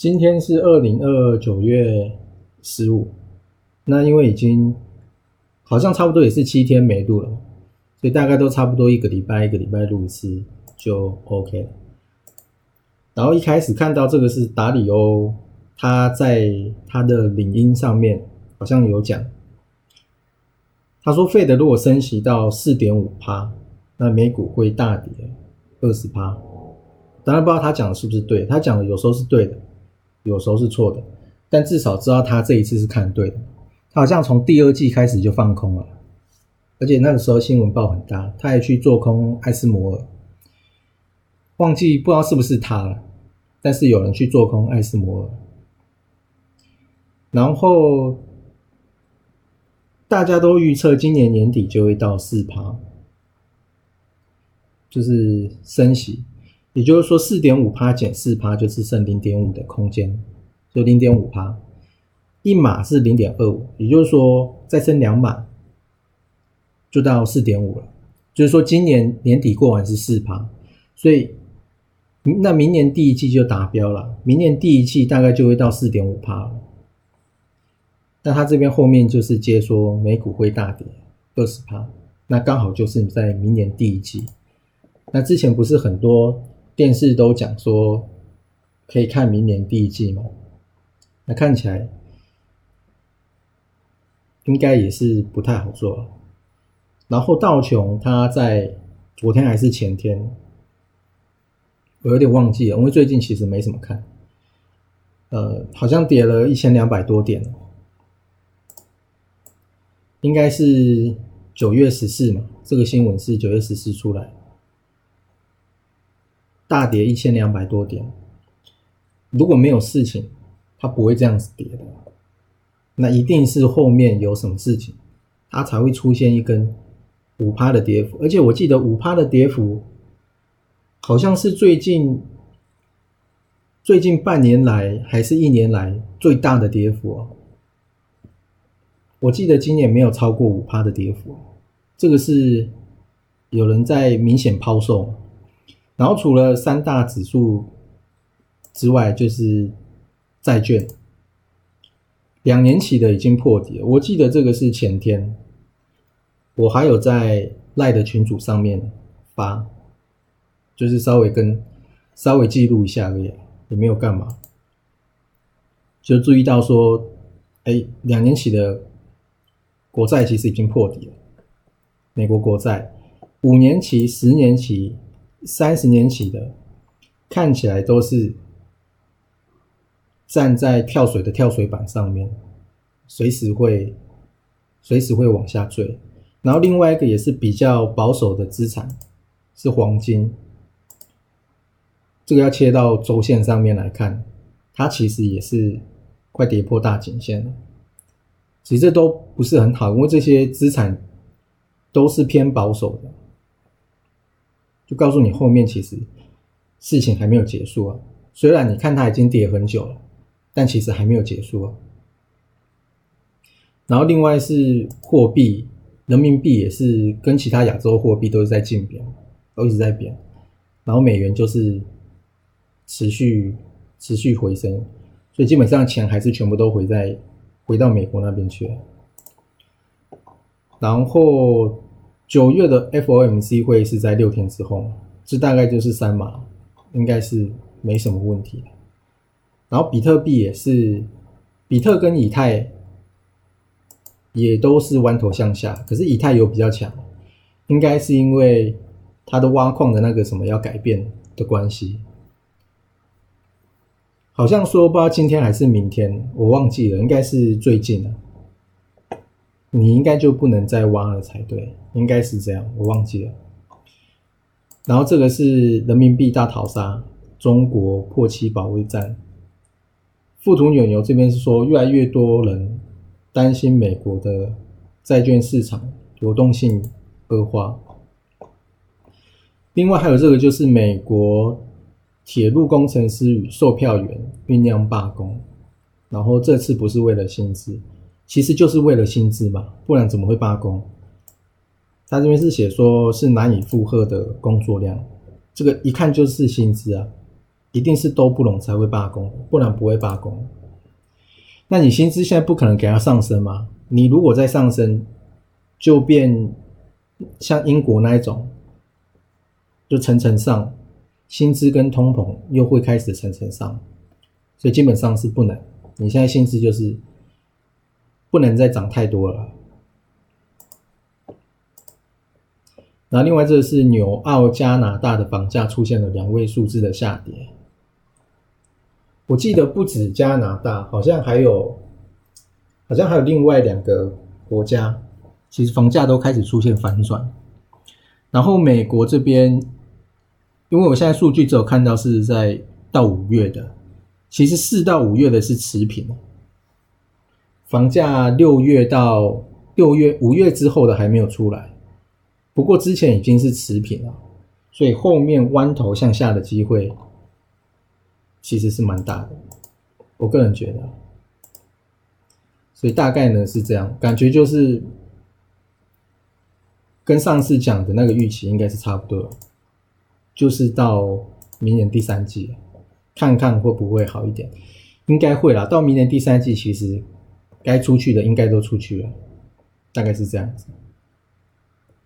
今天是二零二二九月十五，那因为已经好像差不多也是七天没录了，所以大概都差不多一个礼拜一个礼拜录一次就 OK 了。然后一开始看到这个是达里欧，他在他的领英上面好像有讲，他说费德如果升息到四点五趴，那美股会大跌二十趴。当然不知道他讲的是不是对，他讲的有时候是对的。有时候是错的，但至少知道他这一次是看对的。他好像从第二季开始就放空了，而且那个时候新闻报很大，他还去做空艾斯摩尔，忘记不知道是不是他了，但是有人去做空艾斯摩尔，然后大家都预测今年年底就会到四趴，就是升息。也就是说，四点五趴减四趴就是剩零点五的空间，就零点五趴。一码是零点二五，也就是说再升两码就到四点五了。就是说今年年底过完是四趴，所以那明年第一季就达标了。明年第一季大概就会到四点五趴了。那他这边后面就是接说美股会大跌二十趴，那刚好就是在明年第一季。那之前不是很多。电视都讲说可以看明年第一季嘛，那看起来应该也是不太好做。然后道琼他在昨天还是前天，我有点忘记了，因为最近其实没什么看。呃，好像跌了一千两百多点，应该是九月十四嘛，这个新闻是九月十四出来。大跌一千两百多点，如果没有事情，它不会这样子跌的。那一定是后面有什么事情，它才会出现一根五趴的跌幅。而且我记得五趴的跌幅，好像是最近最近半年来还是一年来最大的跌幅哦。我记得今年没有超过五趴的跌幅，这个是有人在明显抛售。然后除了三大指数之外，就是债券，两年期的已经破底了。我记得这个是前天，我还有在赖的群组上面发，就是稍微跟稍微记录一下而已，也没有干嘛。就注意到说，哎，两年期的国债其实已经破底了，美国国债，五年期、十年期。三十年起的，看起来都是站在跳水的跳水板上面，随时会随时会往下坠。然后另外一个也是比较保守的资产是黄金，这个要切到周线上面来看，它其实也是快跌破大颈线了。其实这都不是很好，因为这些资产都是偏保守的。就告诉你，后面其实事情还没有结束啊。虽然你看它已经跌很久了，但其实还没有结束啊。然后另外是货币，人民币也是跟其他亚洲货币都是在竞贬，都一直在贬。然后美元就是持续持续回升，所以基本上钱还是全部都回在回到美国那边去了。然后。九月的 FOMC 会是在六天之后，这大概就是三码，应该是没什么问题。然后比特币也是，比特跟以太也都是弯头向下，可是以太有比较强，应该是因为它的挖矿的那个什么要改变的关系。好像说不知道今天还是明天，我忘记了，应该是最近了。你应该就不能再挖了才对，应该是这样，我忘记了。然后这个是人民币大逃杀，中国破七保卫战富途牛牛这边是说，越来越多人担心美国的债券市场流动性恶化。另外还有这个就是美国铁路工程师与售票员酝酿罢工，然后这次不是为了薪资，其实就是为了薪资嘛，不然怎么会罢工？他这边是写说是难以负荷的工作量，这个一看就是薪资啊。一定是都不拢才会罢工，不然不会罢工。那你薪资现在不可能给它上升吗？你如果再上升，就变像英国那一种，就层层上，薪资跟通膨又会开始层层上，所以基本上是不能。你现在薪资就是不能再涨太多了。然后另外这个是纽澳加拿大的房价出现了两位数字的下跌。我记得不止加拿大，好像还有，好像还有另外两个国家，其实房价都开始出现反转。然后美国这边，因为我现在数据只有看到是在到五月的，其实四到五月的是持平，房价六月到六月五月之后的还没有出来，不过之前已经是持平了，所以后面弯头向下的机会。其实是蛮大的，我个人觉得，所以大概呢是这样，感觉就是跟上次讲的那个预期应该是差不多，就是到明年第三季，看看会不会好一点，应该会啦。到明年第三季，其实该出去的应该都出去了，大概是这样子。